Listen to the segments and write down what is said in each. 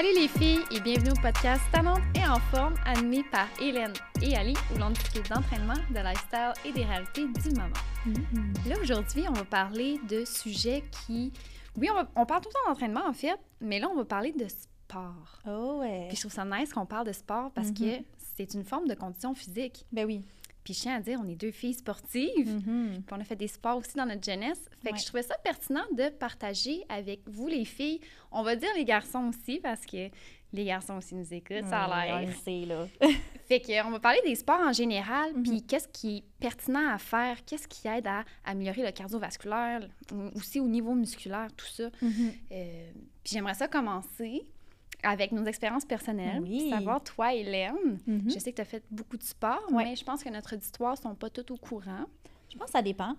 Salut les filles et bienvenue au podcast Talente et en forme animé par Hélène et Ali où l'on discute d'entraînement, de lifestyle et des réalités du moment. Mm-hmm. Là aujourd'hui, on va parler de sujets qui... Oui, on, va- on parle tout le temps d'entraînement en fait, mais là on va parler de sport. Oh ouais. Puis je trouve ça nice qu'on parle de sport parce que c'est une forme de condition physique. Ben oui. Puis je tiens à dire, on est deux filles sportives. Mhm. Puis on a fait des sports aussi dans notre jeunesse. Fait que Ouais. je trouvais ça pertinent de partager avec vous, les filles. On va dire les garçons aussi, parce que les garçons aussi nous écoutent, ça a Ouais, l'air. sait, là. Fait que, on va parler des sports en général, Mhm. puis qu'est-ce qui est pertinent à faire, qu'est-ce qui aide à améliorer le cardiovasculaire, aussi au niveau musculaire, tout ça. Mhm. Euh, puis j'aimerais ça commencer avec nos expériences personnelles. Oui. puis Savoir, toi, Hélène, Mhm. je sais que tu as fait beaucoup de sport, Ouais. mais je pense que notre auditoire ne sont pas tous au courant. Je pense que ça dépend.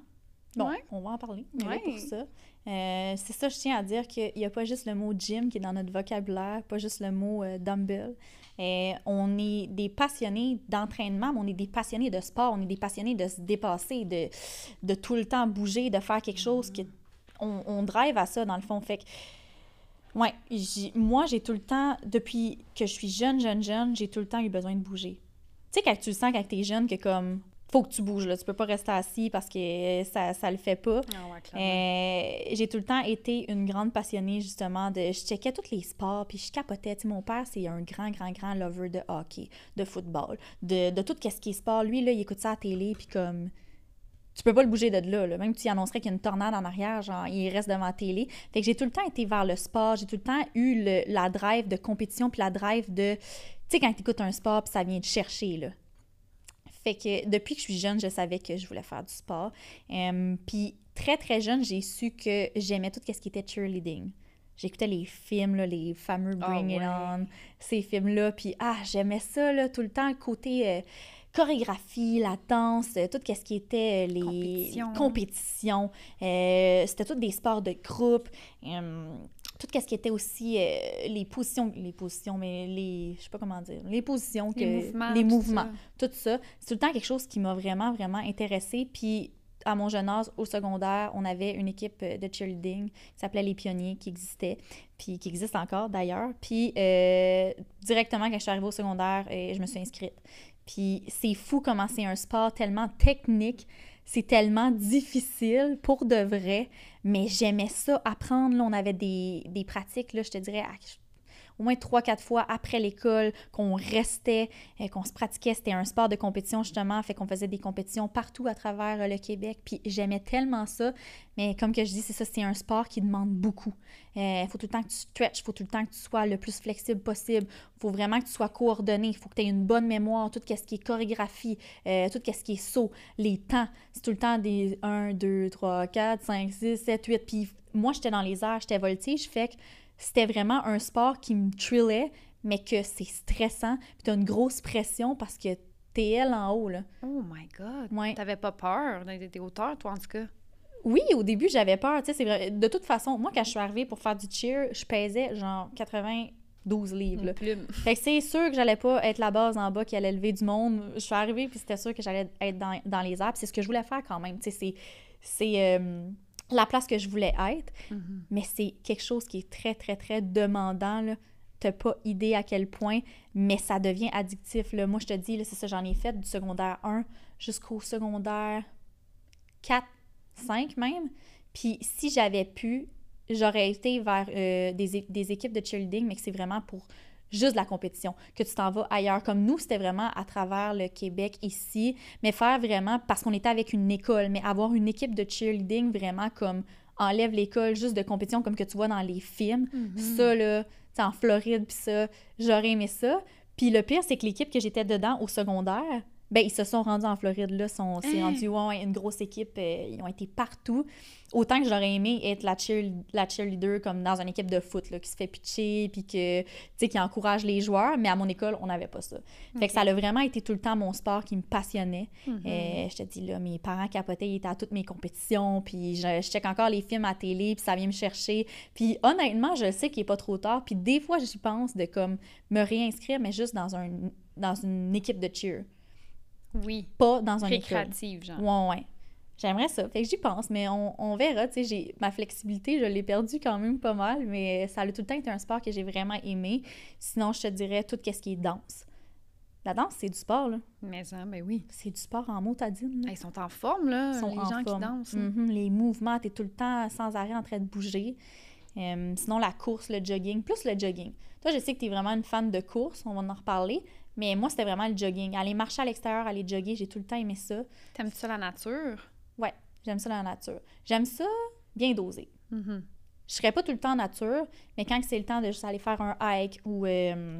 Bon, Ouais. on va en parler. On Ouais. pour ça. Euh, c'est ça, je tiens à dire qu'il n'y a pas juste le mot gym qui est dans notre vocabulaire, pas juste le mot euh, dumbbell. Euh, on est des passionnés d'entraînement, mais on est des passionnés de sport, on est des passionnés de se dépasser, de, de tout le temps bouger, de faire quelque chose qui. On, on drive à ça, dans le fond. Fait que, j'ai- moi, j'ai tout le temps, depuis que je suis jeune, jeune, jeune, j'ai tout le temps eu besoin de bouger. Tu sais, quand tu le sens quand t'es jeune, que comme, faut que tu bouges, là. Tu peux pas rester assis parce que ça, ça le fait pas. Euh, j'ai tout le temps été une grande passionnée, justement, de... Je checkais tous les sports, puis je capotais. Tu sais, mon père, c'est un grand, grand, grand lover de hockey, de football, de, de tout ce qui est sport. Lui, là, il écoute ça à la télé, puis comme... Tu peux pas le bouger de là, là. Même si tu annoncerais qu'il y a une tornade en arrière, genre, il reste devant la télé. Fait que j'ai tout le temps été vers le sport. J'ai tout le temps eu le- la drive de compétition, puis la drive de... Tu sais, quand tu écoutes un sport, puis ça vient te chercher, là. Fait que depuis que je suis jeune, je savais que je voulais faire du sport. Puis très, très jeune, j'ai su que j'aimais tout ce qui était cheerleading. J'écoutais les films, là, les fameux Ah Bring It ouais. On, ces films-là. Puis ah, j'aimais ça, là, tout le temps, le côté euh, chorégraphie, la danse, euh, tout ce qui était euh, les Compétition. compétitions. Euh, C'était tous des sports de groupe. Euh, tout ce qui était aussi euh, les positions, les positions, mais les, je sais pas comment dire, les positions, que, Les mouvements. les tout mouvements ça. tout ça. C'est tout le temps quelque chose qui m'a vraiment, vraiment intéressée. Puis, à mon jeune âge, au secondaire, on avait une équipe de cheerleading qui s'appelait Les Pionniers, qui existait, puis qui existe encore d'ailleurs. Puis, euh, directement, quand je suis arrivée au secondaire, euh, je me suis inscrite. Puis, c'est fou comment c'est un sport tellement technique, c'est tellement difficile pour de vrai, mais j'aimais ça apprendre. Là, on avait des, des pratiques, là, je te dirais, au moins trois, quatre fois après l'école, qu'on restait, euh, qu'on se pratiquait. C'était un sport de compétition, justement, fait qu'on faisait des compétitions partout à travers euh, le Québec. Puis j'aimais tellement ça. Mais comme que je dis, c'est ça, c'est un sport qui demande beaucoup. Il faut tout le temps que tu stretches, il faut tout le temps que tu sois le plus flexible possible. Il faut vraiment que tu sois coordonné. Il faut que tu aies une bonne mémoire, tout ce qui est chorégraphie, euh, tout ce qui est saut, les temps. C'est tout le temps des 1, 2, 3, 4, 5, 6, 7, 8. Puis moi, j'étais dans les airs, j'étais voltige, fait que c'était vraiment un sport qui me trillait, mais que c'est stressant. Puis tu as une grosse pression parce que t'es elle en haut, là. Oh my God. Ouais. T'avais pas peur des, hauteurs, toi, en tout cas? Oui, au début, j'avais peur. Tu sais, c'est vrai. De toute façon, moi, quand je suis arrivée pour faire du cheer, je pesais genre 92 livres. là. Fait que c'est sûr que j'allais pas être la base en bas qui allait lever du monde. Je suis arrivée, puis c'était sûr que j'allais être dans, dans les airs. Puis c'est ce que je voulais faire quand même. Tu sais, c'est, c'est euh, la place que je voulais être. Mhm. Mais c'est quelque chose qui est très, très, très demandant. Là. T'as pas idée à quel point, mais ça devient addictif. Là. Moi, je te dis, c'est ça, j'en ai fait du secondaire 1 jusqu'au secondaire 4, 5 même. Puis si j'avais pu, j'aurais été vers euh, des, des équipes de cheerleading, mais que c'est vraiment pour juste de la compétition, que tu t'en vas ailleurs. Comme nous, c'était vraiment à travers le Québec ici, mais faire vraiment, parce qu'on était avec une école, mais avoir une équipe de cheerleading vraiment comme enlève l'école juste de compétition comme que tu vois dans les films. Mhm. Ça, là, en Floride, puis ça, j'aurais aimé ça. Puis le pire, c'est que l'équipe que j'étais dedans au secondaire, ben ils se sont rendus en Floride, là, sont, c'est Hein? rendu ouais, une grosse équipe, euh, ils ont été partout. Autant que j'aurais aimé être la, cheer, la cheerleader comme dans une équipe de foot, là, qui se fait pitcher, puis que, tu sais, qui encourage les joueurs, mais à mon école, on n'avait pas ça. Fait que ça a vraiment été tout le temps mon sport qui me passionnait. Mhm. Euh, je te dis, là, mes parents capotaient, ils étaient à toutes mes compétitions, puis je, je check encore les films à télé, puis ça vient me chercher. Puis honnêtement, je sais qu'il n'est pas trop tard, puis des fois, j'y pense de comme me réinscrire, mais juste dans, un, dans une équipe de cheer, Oui. pas dans un école. Récréative, genre. Ouais, ouais. J'aimerais ça. Fait que j'y pense, mais on, on verra. Tu sais, j'ai- ma flexibilité, je l'ai perdue quand même pas mal, mais ça a tout le temps été un sport que j'ai vraiment aimé. Sinon, je te dirais tout ce qui est danse. La danse, c'est du sport, là. Mais ça, ben oui. C'est du sport en motadine, là. Ils sont en forme, là, Ils sont les en gens forme. qui dansent. Mhm, Les mouvements, t'es tout le temps sans arrêt en train de bouger. Euh, sinon, la course, le jogging, plus le jogging. Toi, je sais que tu es vraiment une fan de course, on va en reparler, mais moi, c'était vraiment le jogging. Aller marcher à l'extérieur, aller jogger, j'ai tout le temps aimé ça. T'aimes-tu ça la nature? Ouais, j'aime ça la nature. J'aime ça bien dosé. Mhm. Je serais pas tout le temps en nature, mais quand c'est le temps de juste aller faire un hike ou euh,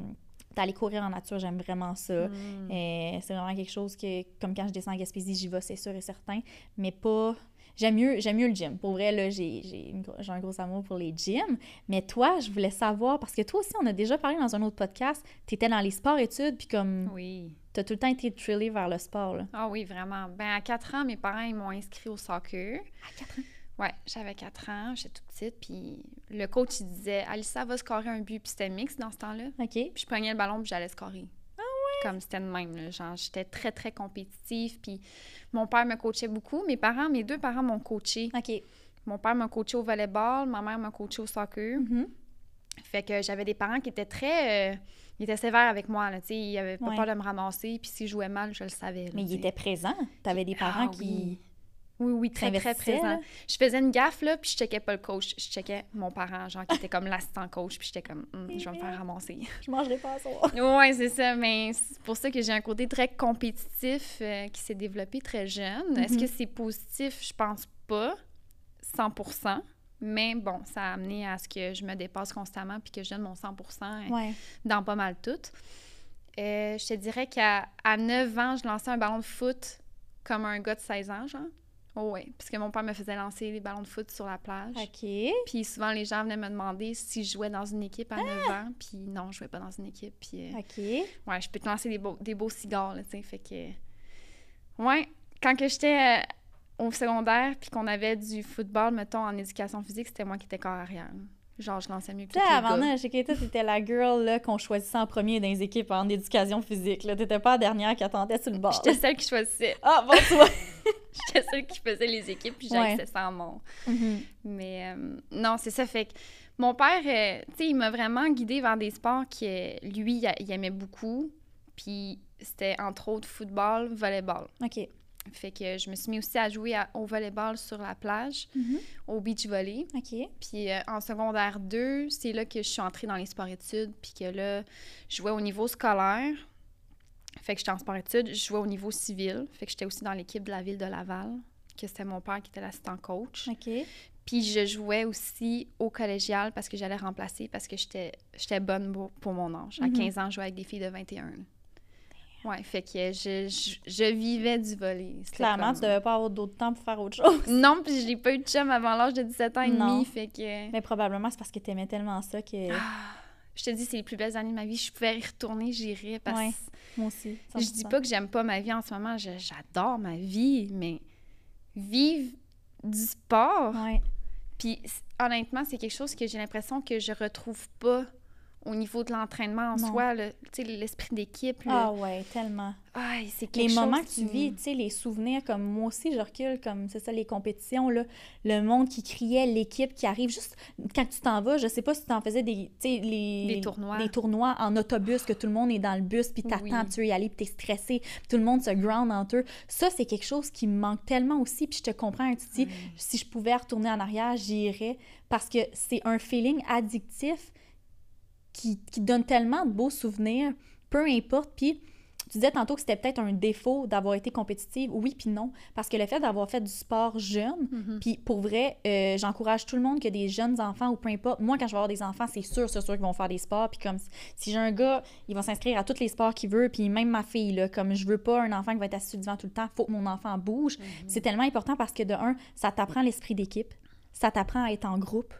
d'aller courir en nature, j'aime vraiment ça. Mm. Euh, c'est vraiment quelque chose que, comme quand je descends à Gaspésie, j'y vais, c'est sûr et certain, mais pas... J'aime mieux, j'aime mieux le gym. Pour vrai, là, j'ai, un gros amour pour les gyms. Mais toi, je voulais savoir, parce que toi aussi, on a déjà parlé dans un autre podcast, t'étais dans les sports-études, puis comme, Oui. t'as tout le temps été trillé vers le sport, là. Ah oui, vraiment. Ben, à 4 ans, mes parents, ils m'ont inscrit au soccer. À 4 ans? Ouais, j'avais 4 ans, j'étais toute petite, puis le coach, il disait « Alissa va scorer un but », puis c'était mix dans ce temps-là. OK. Puis je prenais le ballon, puis j'allais scorer. Comme c'était de même, là. Genre, j'étais très, très compétitive, puis mon père me coachait beaucoup. Mes parents, mes deux parents m'ont coaché. OK. Mon père m'a coaché au volleyball, ma mère m'a coaché au soccer. Mhm. Fait que j'avais des parents qui étaient très... euh, ils étaient sévères avec moi, là, tu. Ils avaient pas Ouais. peur de me ramasser, puis si je jouais mal, je le savais, là, Mais tu il sais. était présent. T'avais des parents Ah qui... oui. Oui, oui, très, très présent. là. Je faisais une gaffe, là, puis je checkais pas le coach. Je checkais mon parent, genre, qui était comme l'assistant coach, puis j'étais comme, Hum, je vais me faire ramasser. Je mangerai pas à soir. ouais, c'est ça, mais c'est pour ça que j'ai un côté très compétitif euh, qui s'est développé très jeune. Est-ce que c'est positif? Je pense pas, 100% mais bon, ça a amené à ce que je me dépasse constamment puis que je donne mon 100 euh, Ouais. dans pas mal tout. Euh, je te dirais qu'à à 9 ans, je lançais un ballon de foot comme un gars de 16 ans, genre. Oh ouais, parce que mon père me faisait lancer les ballons de foot sur la plage. OK. Puis souvent, les gens venaient me demander si je jouais dans une équipe à 9 ans. Puis non, je jouais pas dans une équipe. Puis euh, OK. ouais, je peux te lancer des beaux, des beaux cigares, là, tu sais. Fait que... Ouais, quand que j'étais euh, au secondaire puis qu'on avait du football, mettons, en éducation physique, c'était moi qui étais corps arrière. Genre, je lançais mieux que les gars. avant, chez Keita, t'étais la girl là, qu'on choisissait en premier dans les équipes en éducation physique. Là. T'étais pas la dernière qui attendait sur le bord. J'étais celle qui choisissait. Ah, bon, tu vois. J'étais celle qui faisait les équipes, puis Ouais. j'avais ça en mon. Mais euh, non, c'est ça. Fait que mon père, euh, tu sais, il m'a vraiment guidée vers des sports que lui, il, a- il aimait beaucoup. Puis c'était entre autres football, volleyball. OK. Fait que je me suis mis aussi à jouer à- au volleyball sur la plage, Mhm. au beach volley. OK. Puis euh, en secondaire 2, c'est là que je suis entrée dans les sports-études, puis que là, je jouais au niveau scolaire. Fait que j'étais en sport-études, je jouais au niveau civil. Fait que j'étais aussi dans l'équipe de la ville de Laval, que c'était mon père qui était l'assistant coach. OK. Puis je jouais aussi au collégial parce que j'allais remplacer, parce que j'étais j'étais bonne pour, mon âge. À Mhm. 15 ans, je jouais avec des filles de 21. là. Ouais, fait que je, je, je vivais du volley. Clairement, comme- tu devais pas avoir d'autre temps pour faire autre chose. Non, puis j'ai pas eu de chum avant l'âge de 17 ans et Non. demi, fait que... Mais probablement, c'est parce que t'aimais tellement ça que... Ah, je te dis, c'est les plus belles années de ma vie. Je pouvais y retourner, j'irais. Parce Ouais, que Moi aussi. je dis pas que j'aime pas ma vie en ce moment. J'adore ma vie, mais vivre du sport. Ouais. Puis honnêtement, c'est quelque chose que j'ai l'impression que je retrouve pas au niveau de l'entraînement en Non. soi. le- Tu sais, l'esprit d'équipe. le- Ah ouais, tellement. C'est Les moments que tu vis, tu sais, les souvenirs, comme moi aussi, je recule, comme c'est ça, les compétitions, là, le monde qui criait, l'équipe qui arrive, juste quand tu t'en vas, je sais pas si tu en faisais des, les... Des tournois. Des tournois en autobus, que tout le monde est dans le bus, puis t'attends, Oui. tu veux y aller, puis t'es stressé, puis tout le monde se ground entre eux. Ça, c'est quelque chose qui me manque tellement aussi, puis je te comprends, tu dis, si je pouvais retourner en arrière, j'irais, parce que c'est un feeling addictif qui, qui donne tellement de beaux souvenirs, peu importe. Puis tu disais tantôt que c'était peut-être un défaut d'avoir été compétitive. Oui, puis non. Parce que le fait d'avoir fait du sport jeune, Mhm. puis pour vrai, euh, j'encourage tout le monde que des jeunes enfants ou peu importe. Moi, quand je vais avoir des enfants, c'est sûr, c'est sûr qu'ils vont faire des sports. Puis comme si- j'ai un gars, il va s'inscrire à tous les sports qu'il veut. Puis même ma fille, là, comme je veux pas un enfant qui va être assis divan tout le temps, faut que mon enfant bouge. C'est tellement important parce que de un, ça t'apprend l'esprit d'équipe, ça t'apprend à être en groupe,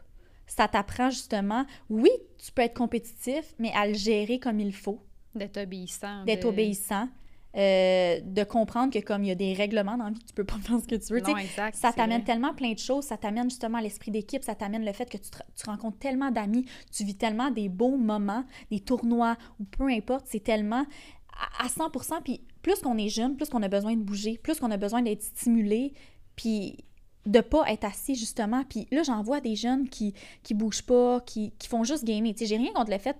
ça t'apprend justement, oui, tu peux être compétitif, mais à le gérer comme il faut, D'être obéissant. d'être de- obéissant, euh, de comprendre que comme il y a des règlements dans la vie, tu peux pas faire ce que tu veux. Non, exact. ça t'amène tellement plein de choses, ça t'amène justement l'esprit d'équipe, ça t'amène le fait que tu, te- tu rencontres tellement d'amis, tu vis tellement des beaux moments, des tournois ou peu importe, c'est tellement à, à 100%. Puis plus qu'on est jeune, plus qu'on a besoin de bouger, plus qu'on a besoin d'être stimulé, puis de pas être assis justement. Puis là, j'en vois des jeunes qui, qui bougent pas, qui, qui font juste gamer. Tu sais, j'ai rien contre le fait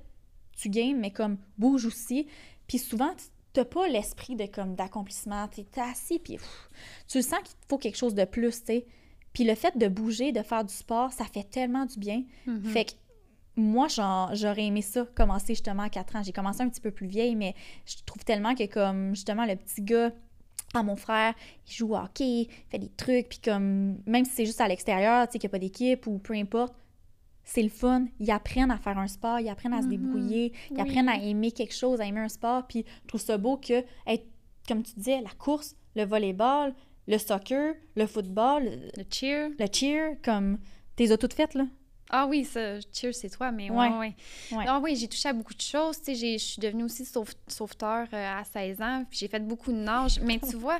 tu games, mais comme bouge aussi. Puis souvent, t'as pas l'esprit de comme d'accomplissement. T'es assis, puis pff, tu sens qu'il faut quelque chose de plus, tu sais. Puis le fait de bouger, de faire du sport, ça fait tellement du bien. Mhm. Fait que moi, j'aurais aimé ça, commencer justement à 4 ans. J'ai commencé un petit peu plus vieille, mais je trouve tellement que comme justement le petit gars à mon frère, il joue au hockey, il fait des trucs, puis comme, même si c'est juste à l'extérieur, tu sais, qu'il n'y a pas d'équipe ou peu importe, c'est le fun. Ils apprennent à faire un sport, ils apprennent à se Mhm. débrouiller, ils Oui. apprennent à aimer quelque chose, à aimer un sport, puis je trouve ça beau que, être, comme tu disais, la course, le volleyball, le soccer, le football, le, Le cheer. le cheer, comme, t'es as toutes faites, là. Ah oui, ça, c'est toi, mais Ouais. ouais, ouais. Ah oui, j'ai touché à beaucoup de choses. Tu sais, j'ai- je suis devenue aussi sauve- sauveteur euh, à 16 ans, puis j'ai fait beaucoup de nage. Mais tu vois,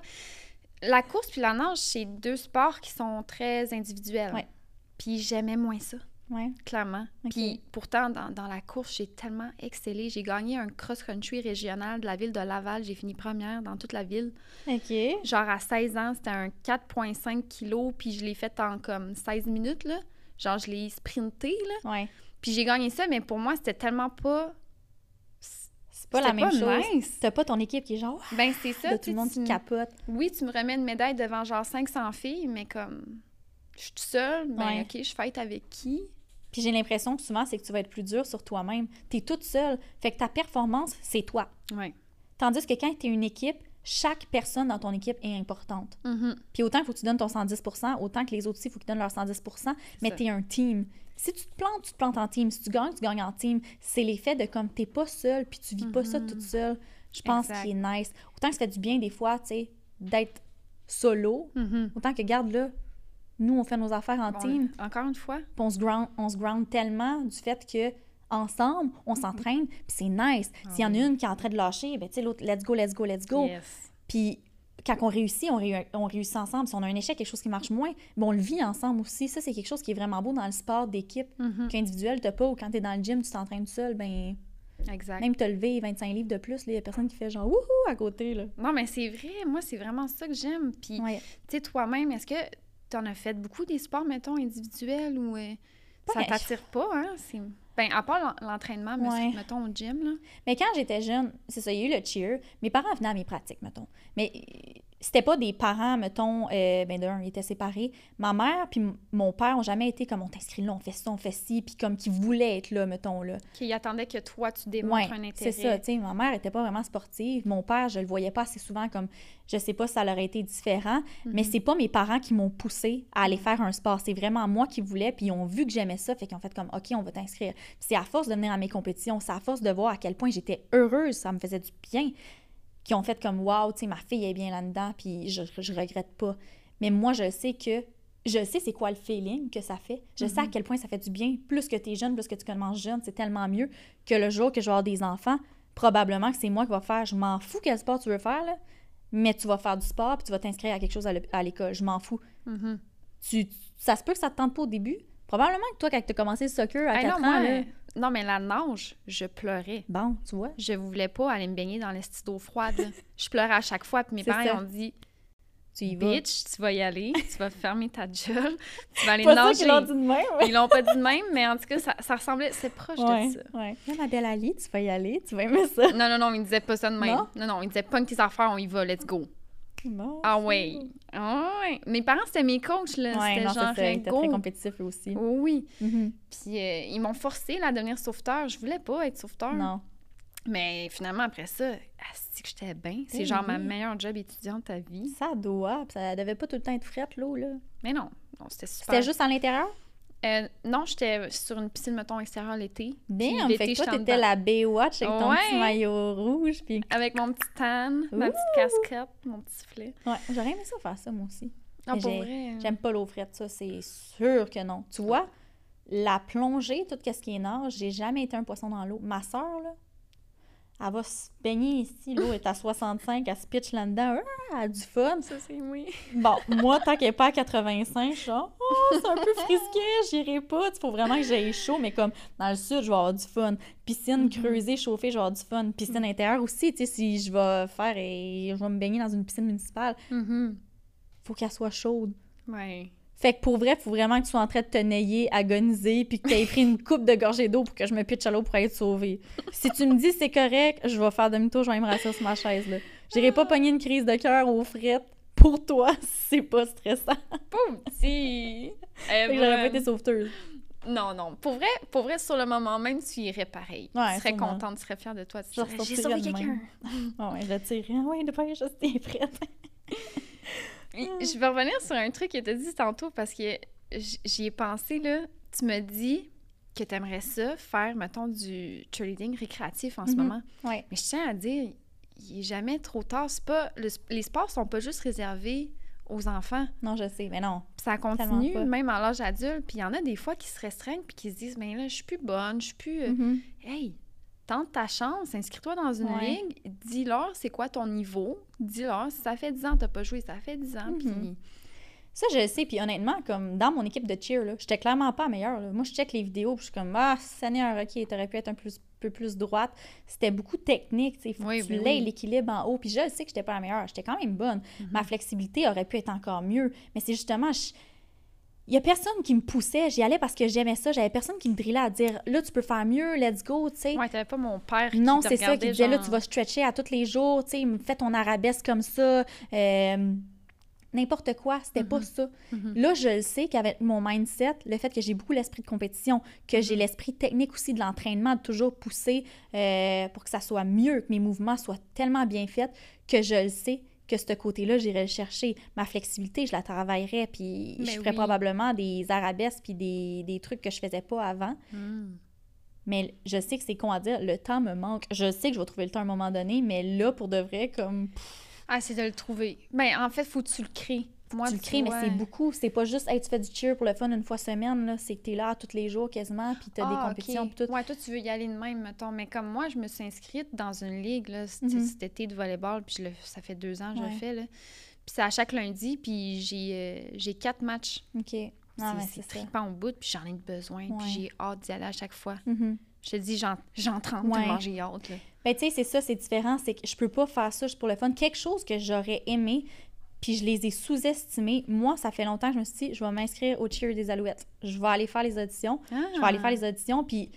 la course puis la nage, c'est deux sports qui sont très individuels. Ouais. Puis j'aimais moins ça, Ouais. clairement. Puis pourtant, dans, dans la course, j'ai tellement excellé. J'ai gagné un cross-country régional de la ville de Laval. J'ai fini première dans toute la ville. OK. Genre à 16 ans, c'était un 4,5 kilos, puis je l'ai fait en comme 16 minutes, là. Genre, je l'ai sprinté, là. Ouais. Puis j'ai gagné ça, mais pour moi, c'était tellement pas... C'est pas la même pas chose. nice. T'as pas ton équipe qui est genre, Ben, c'est ça. de tu tout le monde qui me- capote. Oui, tu me remets une médaille devant genre 500 filles, mais comme... Je suis toute seule, ben Ouais. OK, je fête avec qui? Puis j'ai l'impression que souvent, c'est que tu vas être plus dur sur toi-même. T'es toute seule. Fait que ta performance, c'est toi. Ouais. Tandis que quand t'es une équipe, chaque personne dans ton équipe est importante. Mhm. Puis autant il faut que tu donnes ton 110% autant que les autres aussi, il faut qu'ils donnent leur 110 mais ça. t'es un team. Si tu te plantes, tu te plantes en team. Si tu gagnes, tu gagnes en team. C'est l'effet de comme t'es pas seule, puis tu vis pas ça Mhm. toute seule. Je pense qu'il est nice. Autant que ça fait du bien des fois, tu sais, d'être solo, Mhm. autant que garde là, nous on fait nos affaires en Bon, team. Encore une fois, Puis on se ground, on se ground tellement du fait que ensemble, on s'entraîne, puis c'est nice. S'il y en a une qui est en train de lâcher, ben tu sais l'autre let's go, let's go, let's go. yes. Puis quand on réussit, on, réu- on réussit ensemble. Si on a un échec, quelque chose qui marche moins, ben on le vit ensemble aussi. Ça c'est quelque chose qui est vraiment beau dans le sport d'équipe Mhm. qu'individuel t'as pas ou quand t'es dans le gym, tu t'entraînes seul, ben Exact. même te lever 25 livres de plus, il y a personne qui fait genre wouhou à côté là. Non, mais c'est vrai. Moi, c'est vraiment ça que j'aime. Puis, Ouais. tu sais, toi-même, est-ce que tu en as fait beaucoup des sports, mettons, individuels ou euh, ça t'attire pas, hein? Ben, à part l'en- l'entraînement, Ouais. mettons, au gym, là. Mais quand j'étais jeune, c'est ça, il y a eu le cheer. Mes parents venaient à mes pratiques, mettons. Mais c'était pas des parents, mettons, euh, ben d'un, ils étaient séparés. Ma mère puis mon père ont jamais été comme on t'inscrit là, on fait ça, on fait ci, puis comme qu'ils voulaient être là, mettons, là. Qui attendait que toi, tu Ouais, démontres un c'est intérêt. ça, tu sais, ma mère était pas vraiment sportive. Mon père, je le voyais pas assez souvent comme, je sais pas si ça leur aurait été différent, mais Mhm. c'est pas mes parents qui m'ont poussé à aller faire un sport. C'est vraiment moi qui voulais, puis ils ont vu que j'aimais ça, fait qu'ils ont fait comme, OK, on va t'inscrire. C'est à force de venir à mes compétitions, c'est à force de voir à quel point j'étais heureuse, ça me faisait du bien, qui ont fait comme, wow, tu sais, ma fille est bien là-dedans, puis je, je regrette pas. Mais moi, je sais que, je sais c'est quoi le feeling que ça fait. Je sais à Mhm. quel point ça fait du bien. Plus que tu es jeune, plus que tu commences jeune, c'est tellement mieux que le jour que je vais avoir des enfants, probablement que c'est moi qui va faire, je m'en fous quel sport tu veux faire, là, mais tu vas faire du sport, puis tu vas t'inscrire à quelque chose à l'école, je m'en fous. Mhm. Tu, ça se peut que ça te tente pas au début. Probablement que toi, quand tu as commencé le soccer à Hey, 4 non, ans, moi, là, non, mais la nage, je pleurais. bon, tu vois. Je voulais pas aller me baigner dans l'esti d'eau froide. je pleurais à chaque fois, puis mes parents ils ça. ont dit Tu y vas. Bitch, tu vas y aller, tu vas fermer ta gueule, tu vas aller Pas sûr nager. qu'ils l'ont dit de même, mais- Ils l'ont pas dit de même, mais en tout cas, ça, ça ressemblait, c'est proche Ouais, de ça. ouais. Là, ma belle Ali, tu vas y aller, tu vas aimer ça. Non, non, non, ils disaient pas ça de même. Non? Non, non, ils disaient pas que tes affaires, on y va, let's go. Bon, Ah ouais. Ah ouais. Mes parents, c'était mes coachs, là. Ouais, c'était genre c'est ça, ils étaient très compétitifs eux aussi. Oui. Mhm. Puis euh, ils m'ont forcé là, à devenir sauveteur. Je voulais pas être sauveteur. Non. Mais finalement, après ça, asti que j'étais bien. C'est genre ma meilleure job étudiante à vie. Ça doit, ça devait pas tout le temps être frette, l'eau, là. Mais non, non c'était super. C'était juste à l'intérieur? Euh, non, j'étais sur une piscine, mettons, extérieure l'été. L'été, fait que toi, t'étais dedans. la Baywatch avec ton Ouais. petit maillot rouge, puis... Avec mon petit tan, ma petite casquette, mon petit filet. Ouais, j'aurais aimé ça faire ça, moi aussi. Ah, pour vrai. hein. J'aime pas l'eau frette, ça, c'est sûr que non. Tu vois, la plongée, tout ce qui est nage, j'ai jamais été un poisson dans l'eau. Ma soeur, là, elle va se baigner ici, l'eau est à 65, elle se pitch là-dedans, Ah, elle a du fun. Ça, c'est oui. Bon, moi, tant qu'elle est pas à 85, je suis genre, oh, c'est un peu frisqué, j'irai pas. Il faut vraiment que j'aille chaud, mais comme dans le sud, je vais avoir du fun. Piscine Mhm. creusée, chauffée, je vais avoir du fun. Piscine intérieure aussi, tu sais, si je vais faire et je vais me baigner dans une piscine municipale, Mhm. faut qu'elle soit chaude. Ouais. Fait que pour vrai, faut vraiment que tu sois en train de te nailler, agoniser, puis que tu aies pris une coupe de gorgée d'eau pour que je me pitche à l'eau pour être sauvée. Si tu me dis c'est correct, je vais faire demi-tour, je vais me rasseoir sur ma chaise, là. J'irai pas pogner une crise de cœur aux frettes pour toi si c'est pas stressant. Pauvre petit! J'aurais pas été sauveteuse. Non, non. Pour vrai, pour vrai, sur le moment même, tu irais pareil. Ouais, tu serais sûrement. contente, tu serais fière de toi. Tu dirais, J'ai sauvé quelqu'un. Ouais, je tirerais. Ouais, de pas je suis prête. Puis, Je vais revenir sur un truc que tu as dit tantôt parce que j'y ai pensé, là. Tu me dis que tu aimerais ça, faire, mettons, du cheerleading récréatif en ce Mhm. moment. Ouais. Mais je tiens à dire, il est jamais trop tard. C'est pas, le- les sports sont pas juste réservés aux enfants. Non, je sais, mais non. Ça continue, même à l'âge adulte. Puis il y en a des fois qui se restreignent puis qui se disent, ben là, je suis plus bonne, je suis plus... euh, Mhm. Hey, tente ta chance, inscris-toi dans une Ouais. ligue, dis-leur c'est quoi ton niveau, dis-leur si ça fait 10 ans que t'as pas joué, ça fait 10 ans, Mhm. puis... Ça, je le sais. Puis honnêtement, comme dans mon équipe de cheer, là, j'étais clairement pas la meilleure. là. Moi, je check les vidéos, puis je suis comme, ah, Seigneur, ok, t'aurais pu être un plus- peu plus droite. C'était beaucoup technique, tu sais. Faut Oui, que tu oui, l'aies oui. l'équilibre en haut. Puis je le sais que j'étais pas la meilleure. J'étais quand même bonne. Ma flexibilité aurait pu être encore mieux. Mais c'est justement. je- Il y a personne qui me poussait. J'y allais parce que j'aimais ça. J'avais personne qui me drillait à dire, là, tu peux faire mieux, let's go, tu sais. Ouais, t'avais pas mon père qui Non, c'est ça, qui disait là, tu vas stretcher à tous les jours, tu sais, fais ton arabesque comme ça, euh, n'importe quoi, c'était pas ça. Mhm. Là, je le sais qu'avec mon mindset, le fait que j'ai beaucoup l'esprit de compétition, que Mhm. j'ai l'esprit technique aussi de l'entraînement, de toujours pousser euh, pour que ça soit mieux, que mes mouvements soient tellement bien faits, que je le sais que ce côté-là, j'irai le chercher. Ma flexibilité, je la travaillerais, puis je ferais oui. probablement des arabesques puis des, des trucs que je faisais pas avant. Hmm. Mais je sais que c'est con à dire, le temps me manque. Je sais que je vais trouver le temps à un moment donné, mais là, pour de vrai, comme Ah, c'est de le trouver. Ben, en fait, faut que tu le crées. Moi, tu le crées, mais ouais. c'est beaucoup. C'est pas juste, hey, tu fais du cheer pour le fun une fois semaine, là. C'est que t'es là tous les jours quasiment, puis t'as Ah, des compétitions, ok. puis tout. Ouais, toi, tu veux y aller de même, mettons. Mais comme moi, je me suis inscrite dans une ligue, là, c- Mhm. cet été de volleyball, puis je le- ça fait deux ans que je le fais, là. Puis c'est à chaque lundi, puis j'ai euh, j'ai quatre matchs. OK. Mais c'est trippant au bout, puis j'en ai besoin, puis j'ai hâte d'y aller à chaque fois. Mhm. Je te dis, j'en trempe Ouais. tellement j'ai hâte, là. Ben, tu sais, c'est ça, c'est différent. C'est que je peux pas faire ça juste pour le fun. Quelque chose que j'aurais aimé, puis je les ai sous-estimés. Moi, ça fait longtemps que je me suis dit, je vais m'inscrire au cheer des Alouettes. Je vais aller faire les auditions. Je vais aller faire les auditions, puis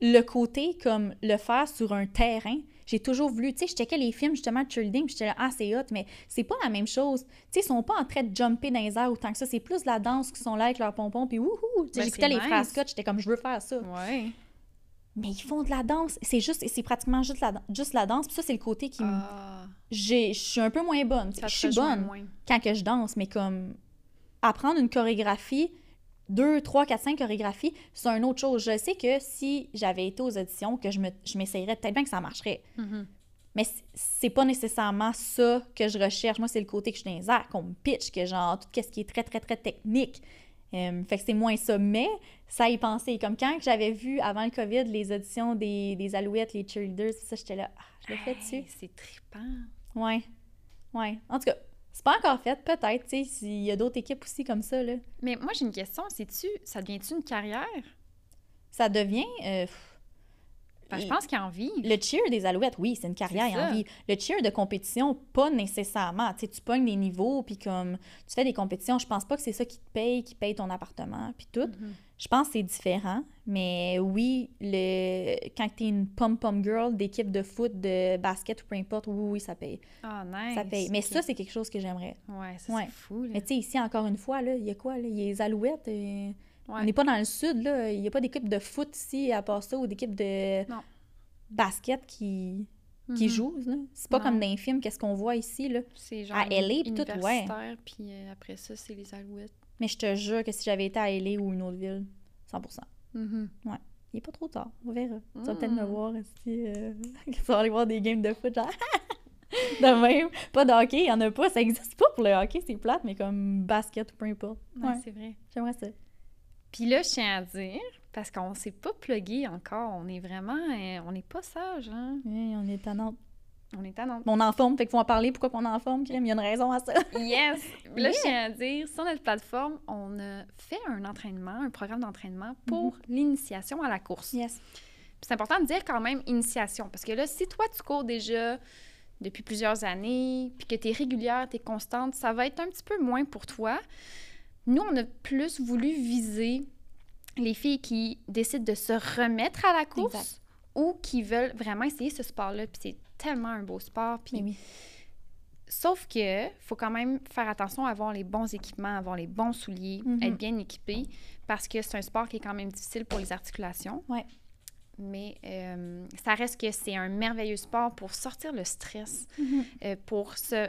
le côté comme le faire sur un terrain, j'ai toujours voulu, tu sais, je checkais les films justement de cheerleading, puis j'étais là, ah, c'est hot, mais c'est pas la même chose. Tu sais, ils sont pas en train de jumper dans les airs autant que ça, c'est plus la danse qui sont là avec leurs pompons, puis wouhou! Ben, j'écoutais les phrases. Scott, j'étais comme, je veux faire ça. Ouais. Mais ils font de la danse, c'est juste, c'est pratiquement juste la, juste la danse, puis ça, c'est le côté qui me... Ah, Je suis un peu moins bonne. Je suis bonne moins. quand que je danse, mais comme apprendre une chorégraphie, deux, trois, quatre, cinq chorégraphies, c'est une autre chose. Je sais que si j'avais été aux auditions, que je me- je m'essayerais, peut-être bien que ça marcherait. Mhm. Mais c- c'est pas nécessairement ça que je recherche. Moi, c'est le côté que je suis dans les airs, qu'on me pitch, que genre, tout ce qui est très, très, très technique. Euh, fait que c'est moins ça. Mais ça y penser. Comme quand j'avais vu, avant le COVID, les auditions des, des Alouettes, les cheerleaders, ça, j'étais là, ah, je l'ai fait Hey, dessus. C'est trippant. Ouais. Ouais. En tout cas, c'est pas encore fait, peut-être, tu sais, s'il y a d'autres équipes aussi comme ça, là. Mais moi, j'ai une question. C'est-tu, ça devient-tu une carrière? Ça devient... euh, pff, Je pense qu'il y a envie. le cheer des Alouettes, oui, c'est une carrière, il y a ça. envie. Le cheer de compétition, pas nécessairement. Tu sais, tu pognes des niveaux, puis comme tu fais des compétitions, je pense pas que c'est ça qui te paye, qui paye ton appartement, puis tout. Mhm. Je pense que c'est différent, mais oui, le... quand tu es une pom-pom girl d'équipe de foot, de basket ou peu importe, oui, oui, ça paye. Ah, nice. Ça paye. Mais ça, c'est quelque chose que j'aimerais. Ouais, ça, Ouais. c'est fou, là. Mais tu sais, ici, encore une fois, il y a quoi? là? Il y a les Alouettes. euh, Ouais. On n'est pas dans le sud, là. Il n'y a pas d'équipe de foot ici, à part ça, ou d'équipe de Non. basket qui, qui jouent. là. C'est pas Non. comme dans les films, qu'est-ce qu'on voit ici, là. C'est genre À LA, pis tout, ouais. puis euh, après ça, c'est les Alouettes. Mais je te jure que si j'avais été à LA ou une autre ville, 100% Mhm. Il est pas trop tard, on verra. Tu vas peut-être me Mm. voir ici. Euh... tu vas aller voir des games de foot, genre. de même. Pas de hockey, il y en a pas. Ça existe pas pour le hockey, c'est plate, mais comme basket ou peu importe. Ouais, Ouais, c'est vrai. j'aimerais ça. Puis là, je tiens à dire, parce qu'on s'est pas plugué encore, on est vraiment... euh, on n'est pas sage, hein? Oui, on est tannant. On est à Nantes. On en forme, fait qu'il faut en parler. Pourquoi qu'on en forme, Crème? Il y a une raison à ça. Yes! Là, Yeah. je tiens à dire, sur notre plateforme, on a fait un entraînement, un programme d'entraînement pour Mhm. l'initiation à la course. Yes. C'est important de dire quand même initiation, parce que là, si toi, tu cours déjà, depuis plusieurs années, puis que tu es régulière, tu es constante, ça va être un petit peu moins pour toi. Nous, on a plus voulu viser les filles qui décident de se remettre à la course Exact. ou qui veulent vraiment essayer ce sport-là. Puis c'est tellement un beau sport. Puis oui. Sauf que faut quand même faire attention à avoir les bons équipements, avoir les bons souliers, Mhm. être bien équipé, parce que c'est un sport qui est quand même difficile pour les articulations. Ouais. Mais euh, ça reste que c'est un merveilleux sport pour sortir le stress, Mhm. euh, pour se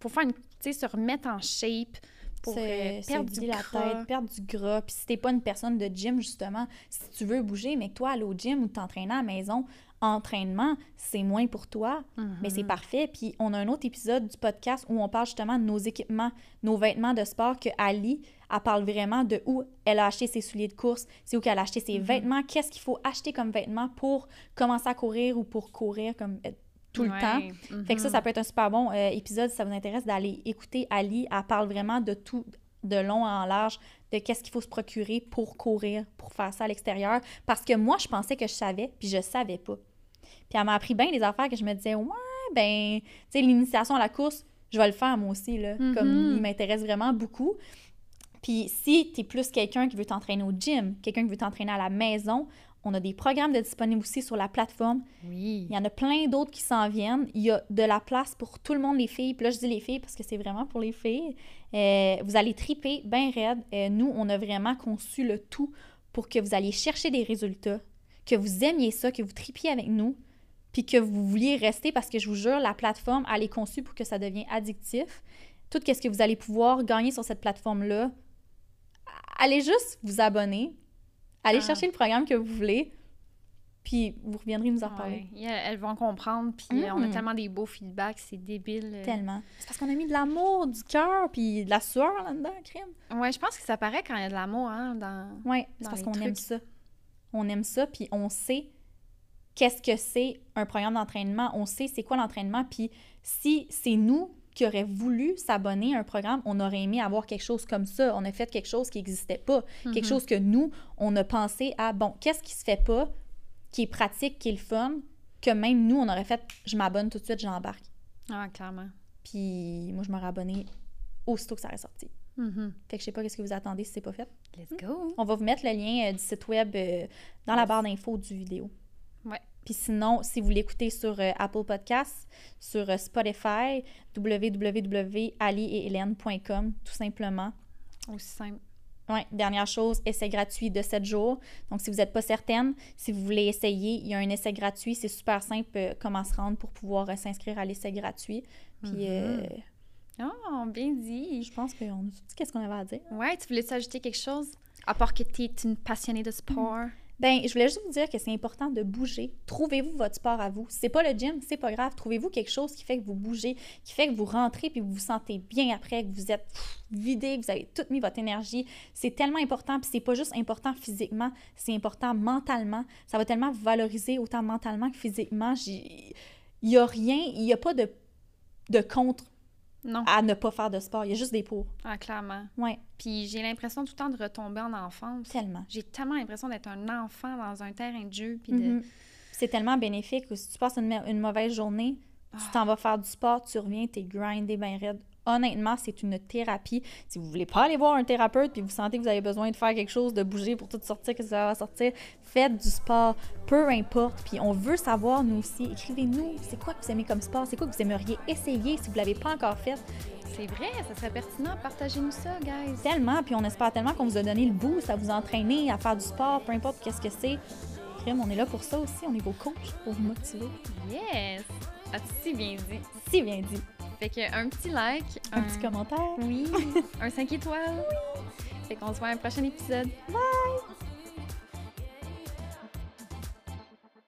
pour faire une, se remettre en shape, pour euh, perdre du la gras. tête, perdre du gras. Puis si t'es pas une personne de gym, justement, si tu veux bouger, mais que toi, aller au gym ou t'entraîner à la maison, entraînement, c'est moins pour toi, mais c'est Mhm. parfait. Puis on a un autre épisode du podcast où on parle justement de nos équipements, nos vêtements de sport, que Ali, elle parle vraiment de où elle a acheté ses souliers de course, c'est où qu'elle a acheté ses Mhm. vêtements, qu'est-ce qu'il faut acheter comme vêtements pour commencer à courir ou pour courir comme euh, tout le Ouais. temps. Fait que ça, ça peut être un super bon euh, épisode si ça vous intéresse d'aller écouter Ali. Elle parle vraiment de tout, de long en large, de qu'est-ce qu'il faut se procurer pour courir, pour faire ça à l'extérieur. Parce que moi, je pensais que je savais, puis je savais pas. Puis elle m'a appris bien des affaires que je me disais, ouais, ben, tu sais, l'initiation à la course, je vais le faire moi aussi, là. Comme Mhm. il m'intéresse vraiment beaucoup. Puis si tu es plus quelqu'un qui veut t'entraîner au gym, quelqu'un qui veut t'entraîner à la maison, on a des programmes de disponibles aussi sur la plateforme. Oui. Il y en a plein d'autres qui s'en viennent. Il y a de la place pour tout le monde, les filles. Puis là, je dis les filles parce que c'est vraiment pour les filles. Euh, vous allez triper bien raide. Euh, nous, on a vraiment conçu le tout pour que vous alliez chercher des résultats, que vous aimiez ça, que vous tripiez avec nous, puis que vous vouliez rester parce que je vous jure, la plateforme, elle est conçue pour que ça devienne addictif. Tout ce que vous allez pouvoir gagner sur cette plateforme-là, allez juste vous abonner, allez Ah. chercher le programme que vous voulez, puis vous reviendrez nous en reparler. Ouais. Elles vont comprendre, puis euh, on a Mhm. tellement des beaux feedbacks, c'est débile. euh. Tellement. C'est parce qu'on a mis de l'amour, du cœur, puis de la sueur là-dedans, crème. Ouais, je pense que ça paraît quand il y a de l'amour, hein, dans... Oui, c'est parce qu'on aime ça. On aime ça, puis on sait qu'est-ce que c'est un programme d'entraînement. On sait c'est quoi l'entraînement, puis si c'est nous qui aurions voulu s'abonner à un programme, on aurait aimé avoir quelque chose comme ça. On a fait quelque chose qui n'existait pas. Quelque Mhm. chose que nous, on a pensé à, bon, qu'est-ce qui se fait pas, qui est pratique, qui est le fun, que même nous, on aurait fait, je m'abonne tout de suite, j'embarque. Ah, clairement. Puis moi, je m'aurais abonné aussitôt que ça aurait sorti. Mhm. Fait que je sais pas qu'est-ce que vous attendez si c'est pas fait. Let's go! On va vous mettre le lien euh, du site web euh, dans la barre d'infos du vidéo. Ouais. Puis sinon, si vous l'écoutez sur euh, Apple Podcasts, sur euh, Spotify, www.ali-et-hélène.com, tout simplement. Aussi simple. Ouais, dernière chose, essai gratuit de 7 jours. Donc, si vous n'êtes pas certaine, si vous voulez essayer, il y a un essai gratuit. C'est super simple euh, comment se rendre pour pouvoir euh, s'inscrire à l'essai gratuit. Puis, Mhm. euh, Oh, bien dit! je pense qu'on a dit qu'est-ce qu'on avait à dire. Ouais, tu voulais s'ajouter quelque chose? À part que tu es une passionnée de sport? Ben, je voulais juste vous dire que c'est important de bouger. Trouvez-vous votre sport à vous. C'est pas le gym, c'est pas grave. Trouvez-vous quelque chose qui fait que vous bougez, qui fait que vous rentrez puis vous vous sentez bien après, que vous êtes vidé, que vous avez tout mis votre énergie. C'est tellement important. Puis c'est pas juste important physiquement, c'est important mentalement. Ça va tellement vous valoriser autant mentalement que physiquement. Il y a rien, il y a pas de, de contre Non. à ne pas faire de sport. Il y a juste des pour. Ah, clairement. Ouais, Puis j'ai l'impression tout le temps de retomber en enfance. tellement. J'ai tellement l'impression d'être un enfant dans un terrain de jeu. Puis de... Mhm. C'est tellement bénéfique. Si tu passes une mauvaise journée, tu Ah. t'en vas faire du sport, tu reviens, t'es grindé bien raide. Honnêtement, c'est une thérapie. Si vous voulez pas aller voir un thérapeute puis vous sentez que vous avez besoin de faire quelque chose, de bouger pour tout sortir, que ça va sortir, faites du sport, peu importe. Puis on veut savoir, nous aussi, écrivez-nous, c'est quoi que vous aimez comme sport, c'est quoi que vous aimeriez essayer si vous l'avez pas encore fait? C'est vrai, ça serait pertinent. Partagez-nous ça, guys. Tellement, puis on espère tellement qu'on vous a donné le boost à vous entraîner, à faire du sport, peu importe qu'est-ce que c'est. On est là pour ça aussi, on est vos coachs pour vous motiver. Yes! As-tu si bien dit? Si bien dit. Fait que un petit like, Un petit commentaire. Oui, un 5 étoiles. Fait qu'on se voit à un prochain épisode. Bye!